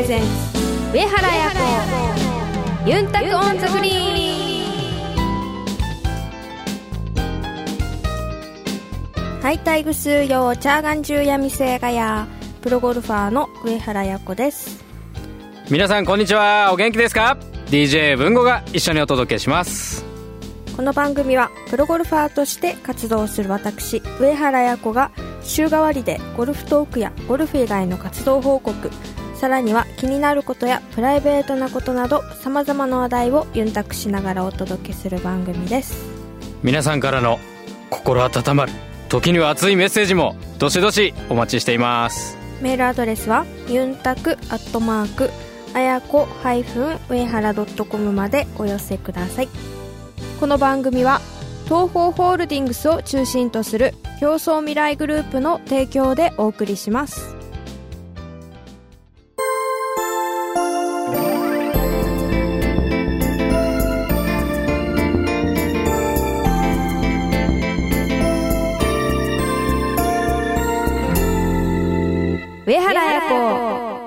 presents 上原彩子ゆんたく on the green。はいたい、グスーヨーチャーガンジューヤミセーガヤー、プロゴルファーの上原彩子です。皆さんこんにちは。お元気ですか？DJ 文吾が一緒にお届けします。この番組はプロゴルファーとして活動する私上原彩子が週替わりでゴルフトークやゴルフ以外の活動報告さらには気になることやプライベートなことなどさまざまな話題をユンタクしながらお届けする番組です。皆さんからの心温まる時には熱いメッセージもどしどしお待ちしています。メールアドレスはユンタクアットマークあやこ上原 .com までお寄せください。この番組は東方ホールディングスを中心とする競争未来グループの提供でお送りします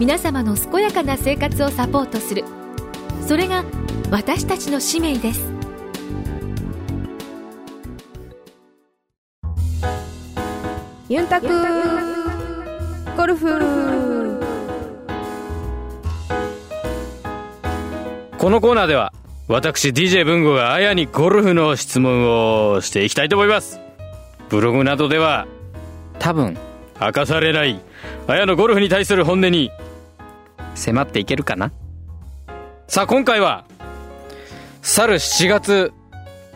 皆様の健やかな生活をサポートする。それが私たちの使命です。ユンタクゴルフ。このコーナーでは私 DJ 文吾があやにゴルフの質問をしていきたいと思います。ブログなどでは多分。明かされないあやのゴルフに対する本音に。迫っていけるかな？さあ今回は去る7月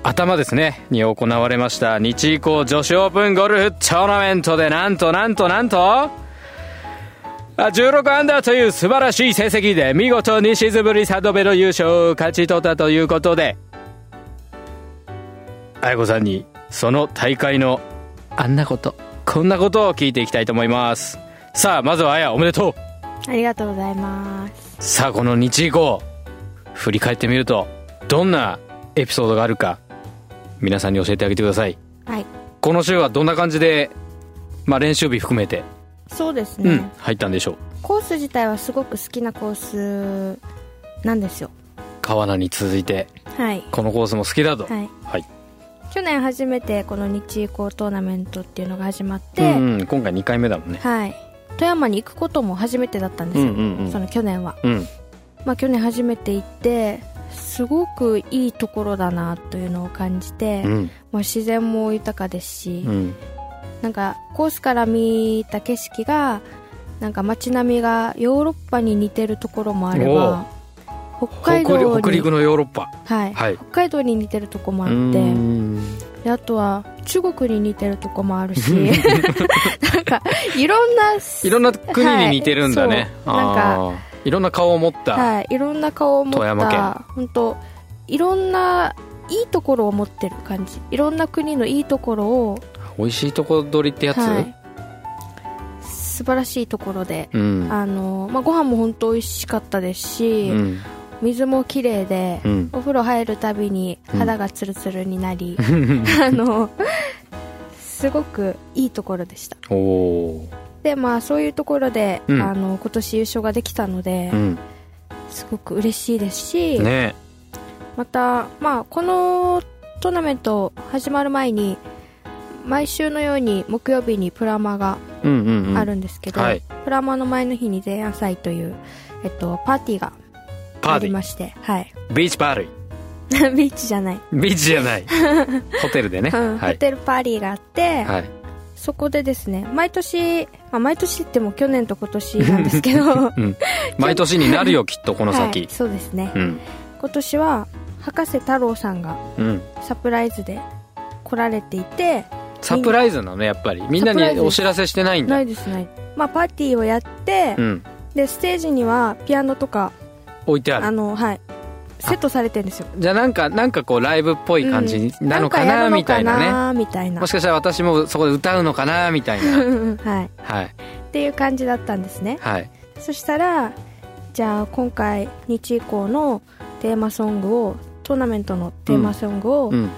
頭ですね。に行われました日以降女子オープンゴルフトーナメントでなんとなんとなんと16アンダーという素晴らしい成績で見事に静ぶりサドベロ優勝を勝ち取ったということであやこさんにその大会のあんなことこんなことを聞いていきたいと思いますさあまずはあやおめでとう。ありがとうございます。さあこの日以降振り返ってみるとどんなエピソードがあるか皆さんに教えてあげてください。はい。この週はどんな感じで、まあ、練習日含めて、そうですね、うん、入ったんでしょう。コース自体はすごく好きなコースなんですよ。川名に続いてはい。このコースも好きだと。はい。はい、去年初めてこの日移行トーナメントっていうのが始まって、うんうん、今回2回目だもんね。はい富山に行くことも初めてだったんですよ、うんうんうん。その去年は。うん。まあ去年初めて行ってすごくいいところだなというのを感じて、うん。まあ、自然も豊かですし、うん。なんかコースから見た景色がなんか街並みがヨーロッパに似てるところもあれば北海北道に北陸のヨーロッパ。はい。はい。北海道に似てるとこもあうってであとは中国に似てるとこもあるし。なんかいろんないろんな国に似てるんだね、はいなんかいろんな顔を持った、はい、いろんな顔を持った本当いろんないいところを持ってる感じ。いろんな国のいいところを、美味しいとこ取りってやつ、はい、素晴らしいところで、うん。あのまあ、ご飯も本当美味しかったですし、うん水も綺麗で、うん。お風呂入るたびに肌がツルツルになり、あのすごくいいところでした。でまあそういうところで、うん。あの今年優勝ができたので、うん。すごく嬉しいですし、ね。また、まあ、このトーナメント始まる前に毎週のように木曜日にプラマがうんうんうん。あるんですけど、はい。プラマの前の日に前夜祭という、えっと、パーティーがありまして、はい、ビーチパーティ ビーチじゃない、ービーチじゃない。ホテルでね、うんホはい。テルパーティーがあって、はい。そこでですね毎年、まあ、毎年っても去年と今年なんですけど うん、毎年になるよきっとこの先、はい、そうですね、うん。今年は博士太郎さんがうん。サプライズで来られていてサプライズなのやっぱり。みんなにお知らせしてないんだ。ないですないまあパーティーをやって、うん。でステージにはピアノとか置いてある。あのはい。セットされてるんですよ。じゃあなんかなんかこうライブっぽい感じになのかな、んみたいなね。なみたいな。もしかしたら私もそこで歌うのかなみたいな。はい。はい。っていう感じだったんですね。はい。そしたらじゃあ今回日以降のテーマソングをトーナメントのテーマソングをうん。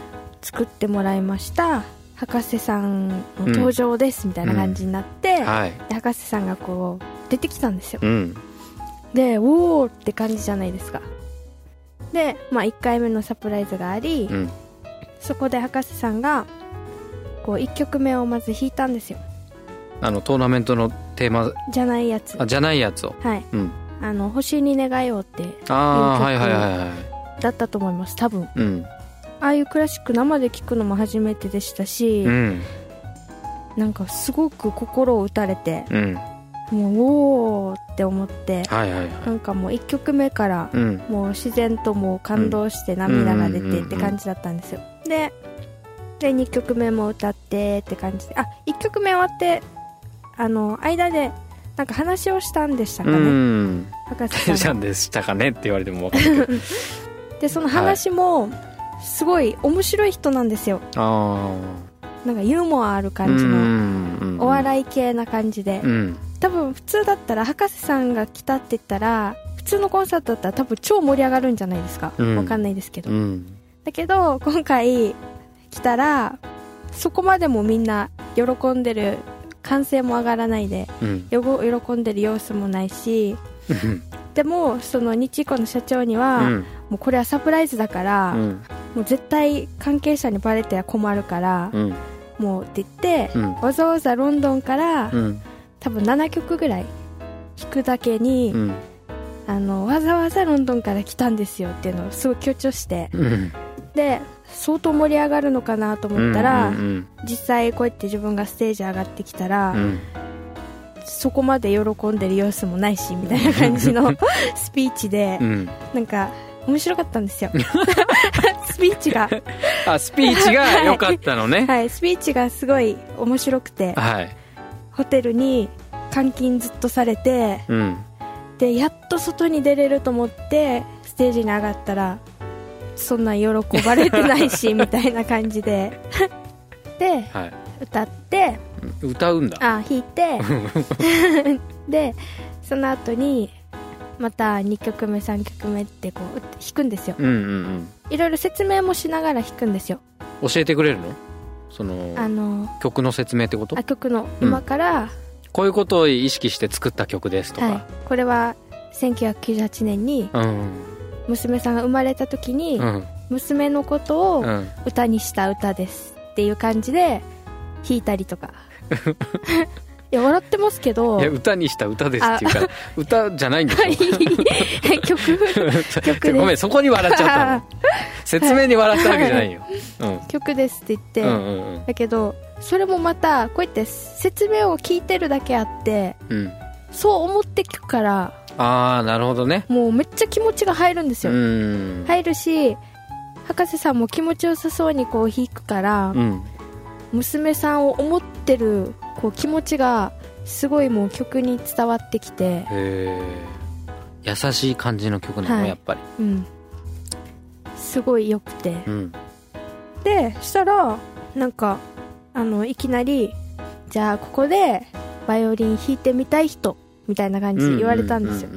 作ってもらいました、博士さんの登場ですみたいな感じになって、はい。で博士さんがこう出てきたんですよ。うんでおーって感じじゃないですか。で、まあ、1回目のサプライズがあり、うん。そこで博士さんがこう1曲目をまず弾いたんですよ。あのトーナメントのテーマ。じゃないやつ。あじゃないやつを。はい。うん。あの星に願いをってああいい曲はいはいはいはい。だったと思います多分。うん。ああいうクラシック生で聴くのも初めてでしたし、うん。なんかすごく心を打たれてうんもうおーって思ってはいはいはい。なんかもう1曲目からうん。もう自然ともう感動して涙が出てって感じだったんですよ。でで2曲目も歌ってって感じであ1曲目終わってあの間でなんか話をしたんでしたかうね、ん。博士じさん。でしたかねって言われても分かんないけど。でその話もすごい面白い人なんですよ。あなんかユーモアあるあ感じののお笑い系な感じで。うん多分普通だったら博士さんが来たって言ったら普通のコンサートだったら多分超盛り上がるんじゃないですか、うん。わかんないですけど、うん。だけど今回来たらそこまでもみんな喜んでる歓声も上がらないでうん。よご喜んでる様子もないしでもその日光の社長には、うん。もうこれはサプライズだから、うん。もう絶対関係者にバレては困るから、うん。もうって言って、うん。わざわざロンドンから、うん多分7曲ぐらい弾くだけに、うん。あのわざわざロンドンから来たんですよっていうのをすごい強調して。うん。で相当盛り上がるのかなと思ったら、うん実際こうやって自分がステージ上がってきたら、うん。そこまで喜んでる様子もないしみたいな感じの スピーチで、うん。なんか面白かったんですよ。スピーチが。あスピーチが良かったのね。はい。スピーチがすごい面白くて。はいホテルに監禁ずっとされてうん。でやっと外に出れると思ってステージに上がったらそんな喜ばれてないし みたいな感じで。ではい。歌って歌うんだ。あ弾いて でその後にまた2曲目3曲目ってこう弾くんですよ。うんうんいろいろ説明もしながら弾くんですよ。うん教えてくれるの？そのあの曲の説明ってこと？あ曲の。うん今から、こういうことを意識して作った曲ですとはい。か、これは1998年にうん。娘さんが生まれた時に、うん。娘のことをうん。歌にした歌ですっていう感じで弾いたりとか いや笑ってますけどいや歌にした歌ですっていうから 歌じゃないんでし ょ曲曲ごめんそこに笑っちゃったの。説明に笑ったわけじゃないよ、うん、曲ですって言って、うんうんうん。だけどそれもまたこうやって説明を聞いてるだけあってうん。そう思って聞くからああなるほどね。もうめっちゃ気持ちが入るんですうよ、ん。入るし博士さんも気持ちよさそうにこう弾くから、うん。娘さんを思ってるこう気持ちがすごいもう曲に伝わってきて、優しい感じの曲なの、はい。やっぱり。うん、すごい良くて。うん。でしたらなんかあのいきなりじゃあここでバイオリン弾いてみたい人みたいな感じで言われたんですよ、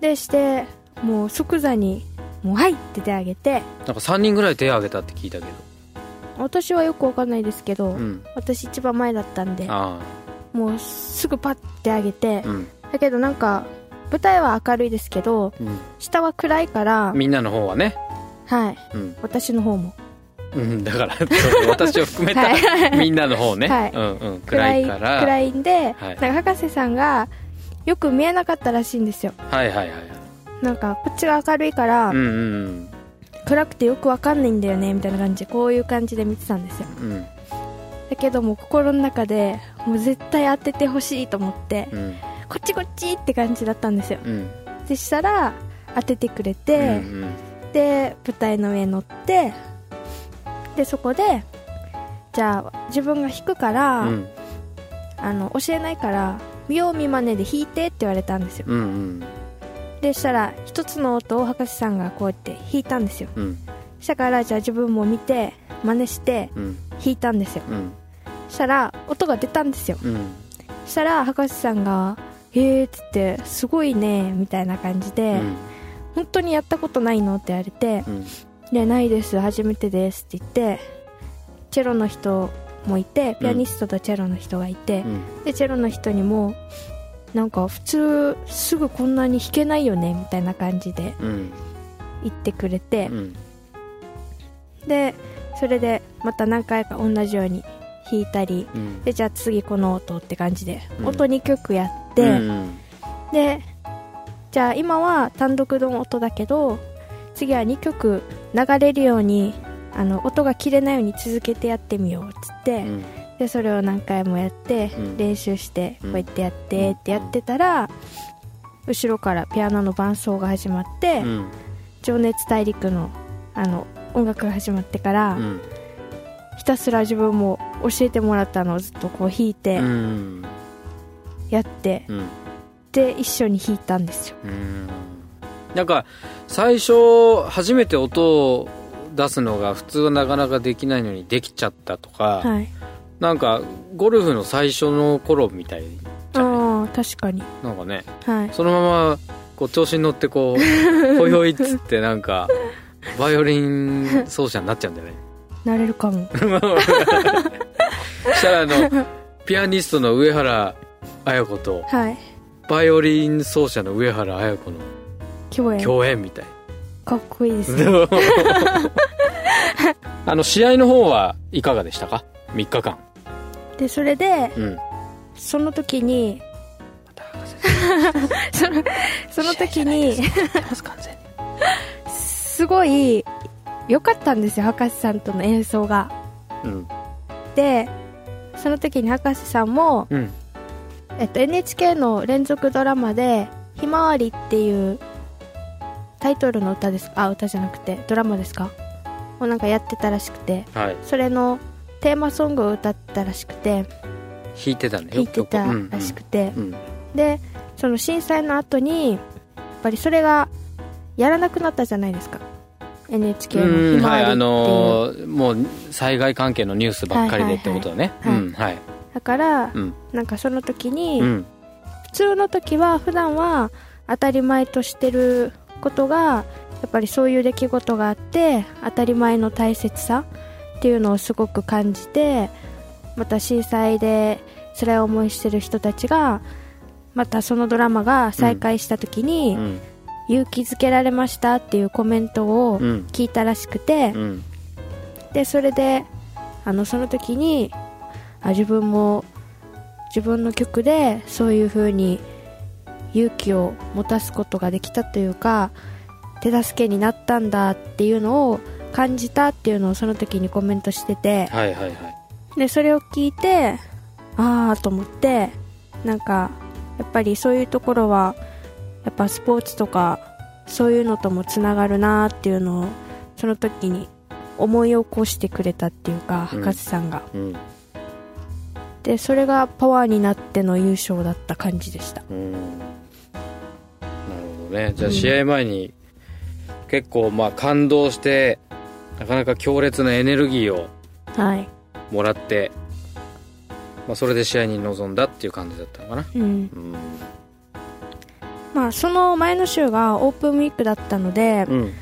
でしてもう即座に「もうはい!」って手挙げて。なんか3人ぐらい手を挙げたって聞いたけど私はよくわかんないですけど、うん。私一番前だったんであもうすぐパッて上げてあ、うん。だけどなんか舞台は明るいですけどうん。下は暗いからみんなの方はね。はい。うん、私の方も。うん、だから私を含めたはい。みんなの方ね、はい。うんうん、暗いから。暗いんで、はい。なんか博士さんがよく見えなかったらしいんですよ。はいはいはいなんかこっちが明るいから、うんうん暗くてよくわかんないんだよねみたいな感じでこういう感じで見てたんですよ。うん。だけども心の中でもう絶対当ててほしいと思ってうん。こっちこっちって感じだったんですよ。うん。でしたら当ててくれうて、ん。で舞台の上に乗ってでそこでじゃあ自分が弾くから、うん。あの教えないから見よう見まねで弾いてって言われたんですよ。うんうんでしたら一つの音を博士さんがこうやって弾いたんですよ。うん。したからじゃあ自分も見て真似してうん。弾いたんですよ。うん。したら音が出たんですよ。うん。したら博士さんが「へえ」っつって「すごいね」みたいな感じで、うん本当にやったことないの?」って言われてうん「でないです。初めてです」って言ってチェロの人もいてピアニストとチェロの人がいて、うん。でチェロの人にもなんか普通すぐこんなに弾けないよねみたいな感じでうん。言ってくれてう、ん。でそれでまた何回か同じように弾いたりうん。でじゃあ次この音って感じで、うん。音2曲やって、うんでじゃあ今は単独の音だけど次は2曲流れるようにあの音が切れないように続けてやってみようっつって、うんでそれを何回もやって、うん。練習してうん。こうやってやってってやってたら、後ろからピアノの伴奏が始まって「うん。情熱大陸の」あの音楽が始まってから、うん。ひたすら自分も教えてもらったのをずっとこう弾いてうん。やって、うん。で一緒に弾いたんですよ。うん。なんか最初初めて音を出すのが普通はなかなかできないのにできちゃったとか、はいなんかゴルフの最初の頃みたいじゃない？ああ確かに。なんかね。はい。そのままこう調子に乗ってこうほいほいっつってなんかバイオリン奏者になっちゃうんだよね。なれるかも。したらあのピアニストの上原綾子とはい。バイオリン奏者の上原綾子の共演。共演みたい。かっこいいですね。あの試合の方はいかがでしたか？3日間でそれでうん。その時に そのその時にすごい良かったんですよ博士さんとの演奏が。うん。でその時に博士さんも、うん。えっと、NHK の連続ドラマで「ひまわり」っていうタイトルの歌ですあ歌じゃなくてドラマですか？をなんかやってたらしくて。はい。それのテーマソングを歌ってたらしくて。弾いてたね弾いてたらしくて、うん。でその震災の後にやっぱりそれがやらなくなったじゃないですか。NHK の「うんはいあひまわり」っていう、のーもう災害関係のニュースばっかりでってことだね。だから、うん。なんかその時に、うん。普通の時は普段は当たり前としてることがやっぱりそういう出来事があって当たり前の大切さっていうのをすごく感じてまた震災で辛い思いしてる人たちがまたそのドラマが再開した時に、うん。勇気づけられましたっていうコメントをうん。聞いたらしくて、うん。でそれであのその時にあ自分も自分の曲でそういう風に勇気を持たすことができたというか手助けになったんだっていうのを感じたっていうのをその時にコメントしててはいはいはい。でそれを聞いてああと思ってなんかやっぱりそういうところはやっぱスポーツとかそういうのともつながるなっていうのをその時に思い起こしてくれたっていうかうん。博士さんが、うん。でそれがパワーになっての優勝だった感じでした。うん。なるほどね。じゃあ試合前に結構まあ感動してなかなか強烈なエネルギーをはい。もらって、まあ、それで試合に臨んだっていう感じだったのかな。うん。うん。まあその前の週がオープンウィークだったので、うん。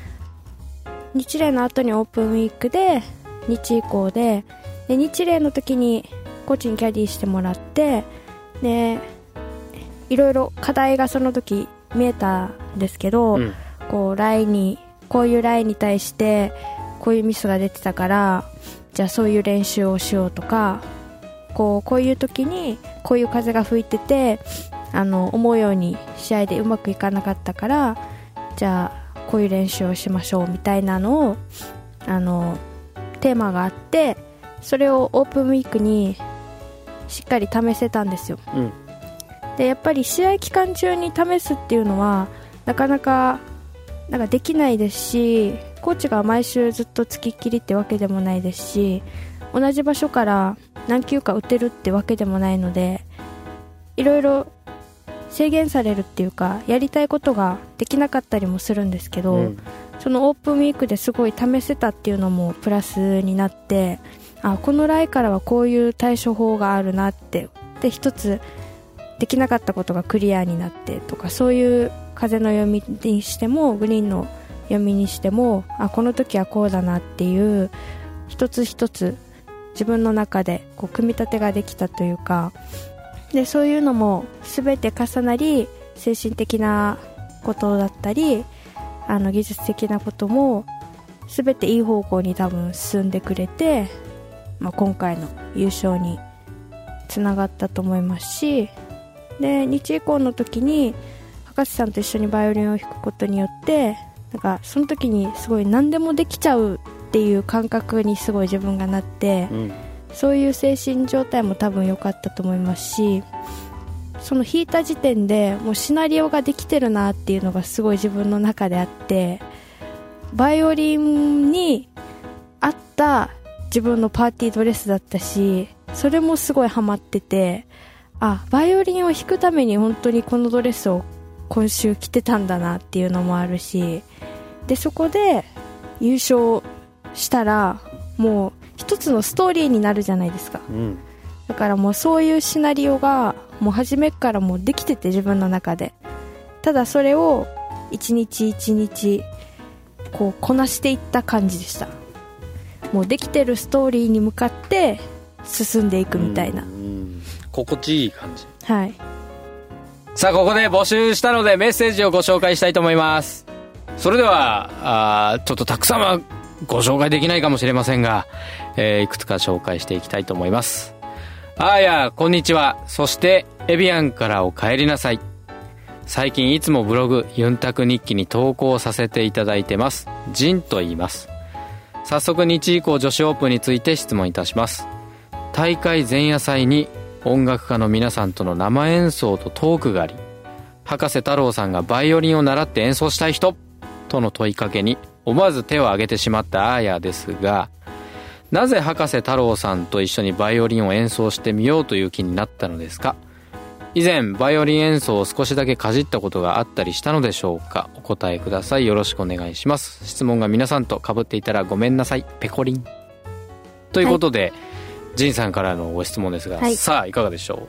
日例の後にオープンウィークで日以降でで日例の時にコーチにキャディーしてもらってでいろいろ課題がその時見えたんですけど、うん。こうラインにこういうラインに対してこういうミスが出てたからじゃあそういう練習をしようとかこうこういう時にこういう風が吹いててあの思うように試合でうまくいかなかったからじゃあこういう練習をしましょうみたいなのをあのテーマがあってそれをオープンウィークにしっかり試せたんですよ。うん。でやっぱり試合期間中に試すっていうのはなかなかなんかできないですしコーチが毎週ずっとつきっきりってわけでもないですし同じ場所から何球か打てるってわけでもないのでいろいろ制限されるっていうかやりたいことができなかったりもするんですけど、うん。そのオープンウィークですごい試せたっていうのもプラスになってあこの来からはこういう対処法があるなってで一つできなかったことがクリアになってとかそういう風の読みにしてもグリーンの読みにしてもあこの時はこうだなっていう一つ一つ自分の中でこう組み立てができたというかでそういうのも全て重なり精神的なことだったりあの技術的なことも全ていい方向に多分進んでくれて、まあ、今回の優勝につながったと思いますしで日以降の時に博士さんと一緒にバイオリンを弾くことによってなんかその時にすごい何でもできちゃうっていう感覚にすごい自分がなってうん。そういう精神状態も多分良かったと思いますしその弾いた時点でもうシナリオができてるなっていうのがすごい自分の中であってバイオリンに合った自分のパーティードレスだったしそれもすごいハマっててあバイオリンを弾くために本当にこのドレスを今週着てたんだなっていうのもあるしでそこで優勝したらもう一つのストーリーになるじゃないですか。うん。だからもうそういうシナリオがもう初めっからもうできてて自分の中で。ただそれを一日一日こうこなしていった感じでした。もうできてるストーリーに向かって進んでいくみたいな、うん。心地いい感じ。はいさあここで募集したのでメッセージをご紹介したいと思います。それではあちょっとたくさんはご紹介できないかもしれませんが、えーいくつか紹介していきたいと思います。あーやこんにちは。そしてエビアンからお帰りなさい。最近いつもブログユンタク日記に投稿させていただいてます。ジンと言います。早速日以降女子オープンについて質問いたします。大会前夜祭に音楽家の皆さんとの生演奏とトークがあり博士太郎さんがバイオリンを習って演奏したい人との問いかけに思わず手を挙げてしまったアーヤですがなぜ博士太郎さんと一緒にバイオリンを演奏してみようという気になったのですか？以前バイオリン演奏を少しだけかじったことがあったりしたのでしょうか？お答えください。よろしくお願いします。質問が皆さんと被っていたらごめんなさい。ペコリン。ということで、ジンさんからのご質問ですが、はい。さあいかがでしょ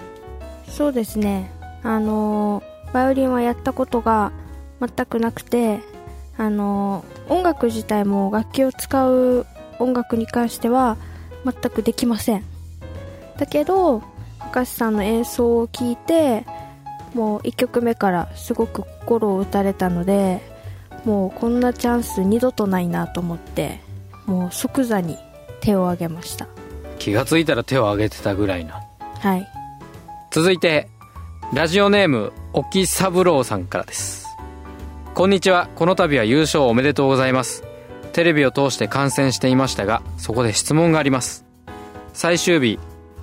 そうですね。あのーバイオリンはやったことが全くなくてあのー音楽自体も楽器を使う音楽に関しては全くできません。だけど博士さんの演奏を聞いてもう1曲目からすごく心を打たれたのでもうこんなチャンス二度とないなと思ってもう即座に手を挙げました。う気がついたら手を挙げてたぐらいな。はい。続いてラジオネーム沖三郎さんからです。こんにちは。この度は優勝おめでとうございます。テレビを通して観戦していましたがそこで質問があります。最終日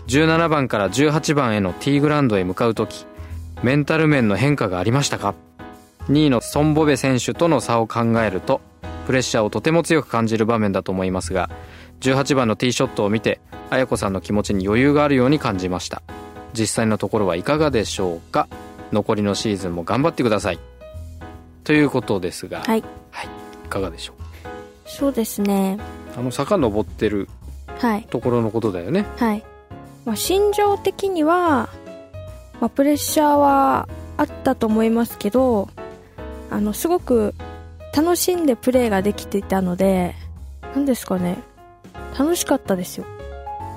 17番から18番へのティーグラウンドへ向かう時メンタル面の変化がありましたか？2位のソンボベ選手との差を考えるとプレッシャーをとても強く感じる場面だと思いますが18番のティーショットを見て綾子さんの気持ちに余裕があるように感じました。実際のところはいかがでしょうか？残りのシーズンも頑張ってください。ということですが、はい。い。かがでしょう？そうですね。あの坂登ってるはい。ところのことだよね。はい、まあ、心情的には、まあ、プレッシャーはあったと思いますけどあのすごく楽しんでプレーができていたので何ですかね楽しかったですよ。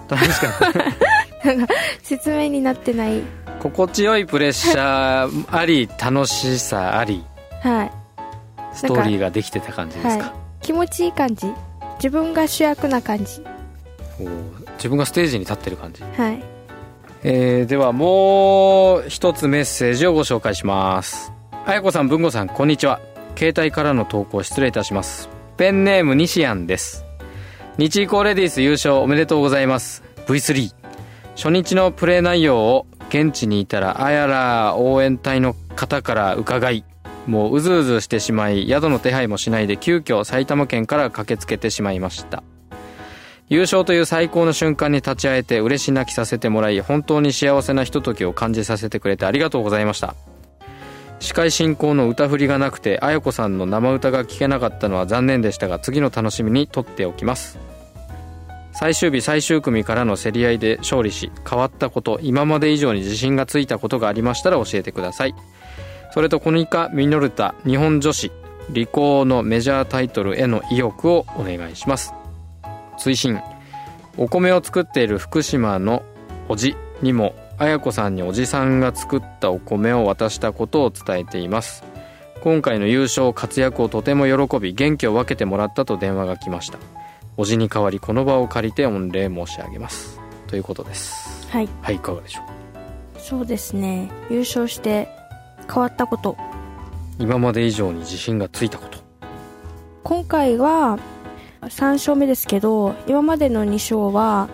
楽しかった。説明になってない。心地よいプレッシャーあり楽しさあり。はい。ストーリーができてた感じですか、は気持ちいい感じ。自分が主役な感じ。自分がステージに立ってる感じ、はい。えーではもう一つメッセージをご紹介します。綾子さん文吾さんこんにちは。携帯からの投稿失礼いたします。ペンネーム西安です日以降レディース優勝おめでとうございます。V3 初日のプレー内容を現地にいたらあやら応援隊の方から伺いもううずうずしてしまい宿の手配もしないで急遽埼玉県から駆けつけてしまいました。優勝という最高の瞬間に立ち会えて嬉し泣きさせてもらい本当に幸せなひとときを感じさせてくれてありがとうございました。司会進行の歌振りがなくて綾子さんの生歌が聴けなかったのは残念でしたが次の楽しみにとっておきます。最終日最終組からの競り合いで勝利し変わったこと今まで以上に自信がついたことがありましたら教えてください。それとコニカミノルタ日本女子理工のメジャータイトルへの意欲をお願いします。追伸。お米を作っている福島のおじにも綾子さんにおじさんが作ったお米を渡したことを伝えています。今回の優勝活躍をとても喜び元気を分けてもらったと電話が来ました。おじに代わりこの場を借りて御礼申し上げます。ということです。はい。はいいかがでしょう？そうですね。優勝して変わったこと。今まで以上に自信がついたこと。今回は3勝目ですけど今までの2勝は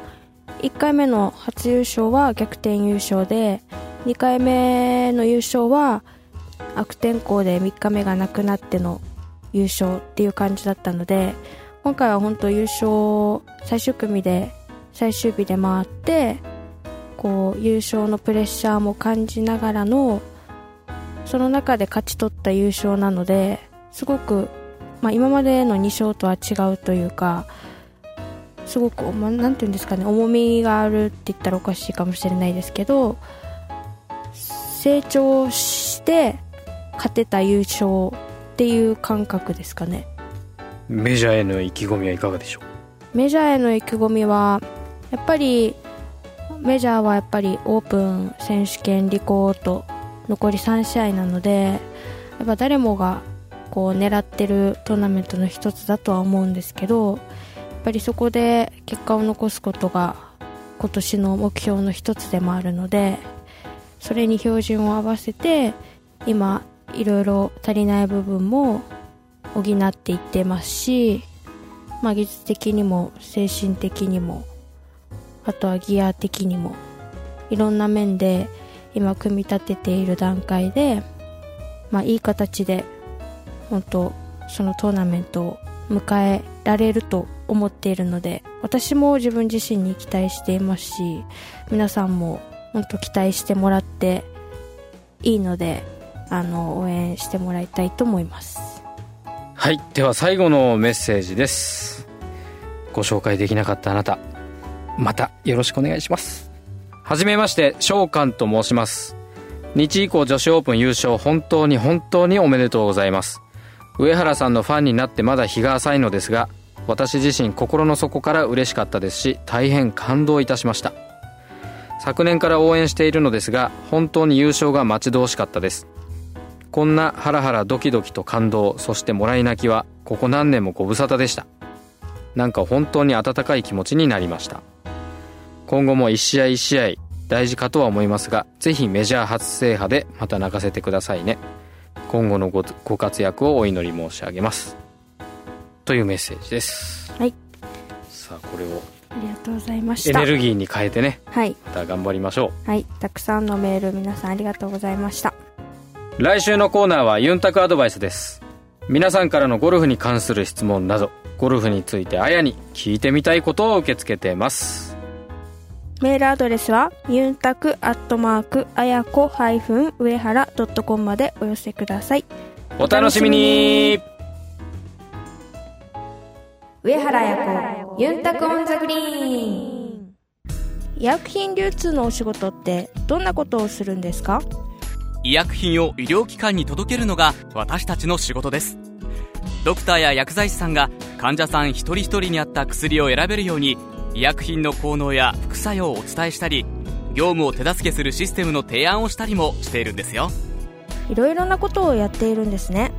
1回目の初優勝は逆転優勝で2回目の優勝は悪天候で3日目がなくなっての優勝っていう感じだったので今回は本当優勝最終組で最終日で回ってこう優勝のプレッシャーも感じながらのその中で勝ち取った優勝なのですごく、まあ、今までの2勝とは違うというかすごく、まあ、なんていうんですかね重みがあるって言ったらおかしいかもしれないですけど成長して勝てた優勝っていう感覚ですかね。メジャーへの意気込みはいかがでしょう？メジャーへの意気込みはやっぱりメジャーはやっぱりオープン選手権リコーと残り3試合なのでやっぱ誰もがこう狙ってるトーナメントの一つだとは思うんですけどぱりそこで結果を残すことが今年の目標の一つでもあるのでそれに標準を合わせて今いろいろ足りない部分も補っていってますし、まあ、技術的にも精神的にもあとはギア的にもいろんな面で今組み立てている段階で、まあ、いい形で本当そのトーナメントを迎えられると思っているので私も自分自身に期待していますし皆さんも本当期待してもらっていいのであの応援してもらいたいと思います。はいでは最後のメッセージです。ご紹介できなかったあなたまたよろしくお願いします。はじめまして召喚と申します。日以降女子オープン優勝本当に本当におめでとうございます。上原さんのファンになってまだ日が浅いのですが私自身心の底から嬉しかったですし大変感動いたしました。昨年から応援しているのですが本当に優勝が待ち遠しかったです。こんなハラハラドキドキと感動そしてもらい泣きはここ何年もご無沙汰でした。なんか本当に温かい気持ちになりました。今後も一試合一試合大事かとは思いますがぜひメジャー初制覇でまた泣かせてくださいね。今後のごご活躍をお祈り申し上げます。というメッセージです。はい。さあこれをありがとうございました。エネルギーに変えてねはい。また頑張りましょはい。たくさんのメール皆さんありがとうございました。う来週のコーナーはユンタクアドバイスです。皆さんからのゴルフに関する質問などゴルフについてあやに聞いてみたいことを受け付けてますメールアドレスはユンタクアットマークあやこ上原ドットコムまでお寄せください。お楽しみに。上原やこユンタクオンザグリーン。医薬品流通のお仕事ってどんなことをするんですか？医薬品を医療機関に届けるのが私たちの仕事です。ドクターや薬剤師さんが患者さん一人一人に合った薬を選べるように医薬品の効能や副作用をお伝えしたり業務を手助けするシステムの提案をしたりもしているんですよ。いろいろなことをやっているんですね。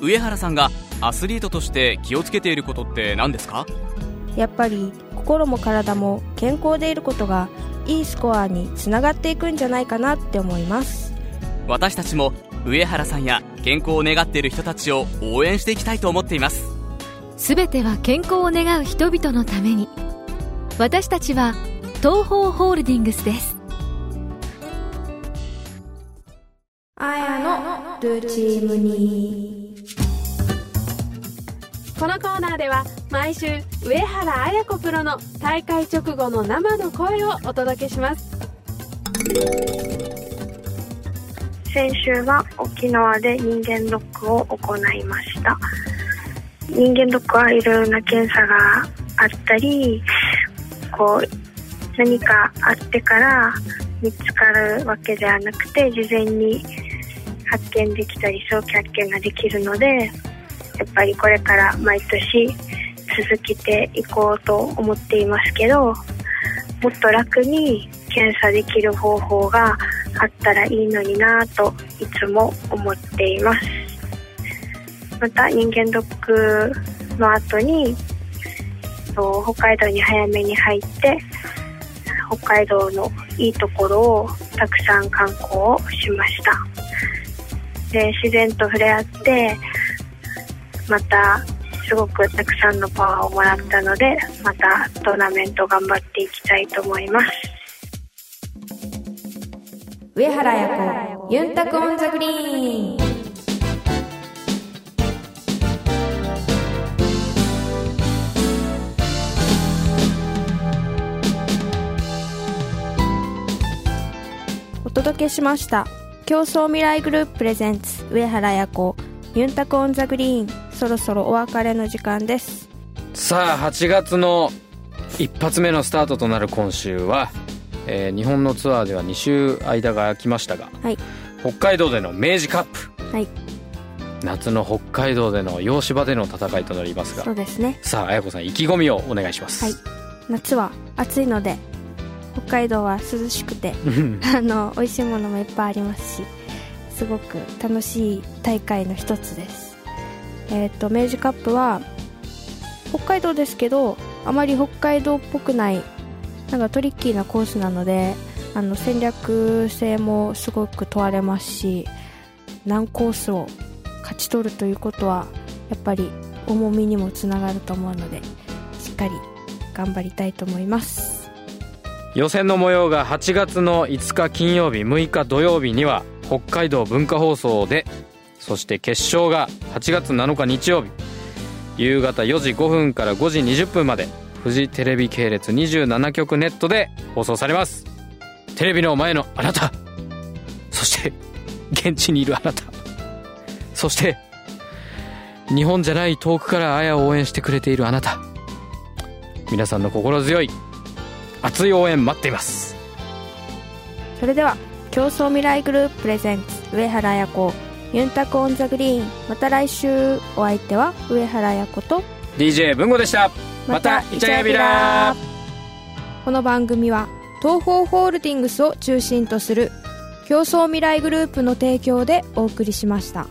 上原さんがアスリートとして気をつけていることって何ですか？やっぱり心も体も健康でいることがいいスコアにつながっていくんじゃないかなって思います。私たちも上原さんや健康を願っている人たちを応援していきたいと思っています。すべては健康を願う人々のために私たちは東方ホールディングスです。あやのルチームに。このコーナーでは毎週上原綾子プロの大会直後の生の声をお届けします。先週は沖縄で人間ドックを行いました。人間ドックはいろいろな検査があったりこう何かあってから見つかるわけではなくて事前に発見できたり早期発見ができるのでやっぱりこれから毎年続けていこうと思っていますけどもっと楽に検査できる方法があったらいいのになぁといつも思っています。また人間ドックの後に北海道に早めに入って北海道のいいところをたくさん観光しました。で自然と触れ合ってまたすごくたくさんのパワーをもらったのでまたトーナメント頑張っていきたいと思います。上原彩子ユンタクオンザグリーン。届けしました。共創未来グループプレゼンツ上原彩子ユンタクオンザグリーン。そろそろお別れの時間です。さあ8月の一発目のスタートとなる今週は、えー日本のツアーでは2週間が空きましたがはい。北海道での明治カップ。はい。夏の北海道での洋芝での戦いとなりますがそうですね。さあ彩子さん意気込みをお願いします。はい。夏は暑いので北海道は涼しくてうん。あの美味しいものもいっぱいありますしすごく楽しい大会の一つです。えっ、と明治カップは北海道ですけどあまり北海道っぽくないなんかトリッキーなコースなのであの戦略性もすごく問われますし難コースを勝ち取るということはやっぱり重みにもつながると思うのでしっかり頑張りたいと思います予選の模様が8月の5日金曜日6日土曜日には北海道文化放送でそして決勝が8月7日日曜日。夕方4時5分から5時20分までフジテレビ系列27局ネットで放送されます。テレビの前のあなたそして現地にいるあなたそして日本じゃない遠くからあやを応援してくれているあなた。皆さんの心強い熱い応援待っています。それでは共創未来グループプレゼンツ上原彩子ユンタクオンザグリーン。また来週お相手は上原彩子と DJ 文吾でした。またイチャヤビラ。この番組は東方ホールディングスを中心とする競争未来グループの提供でお送りしました。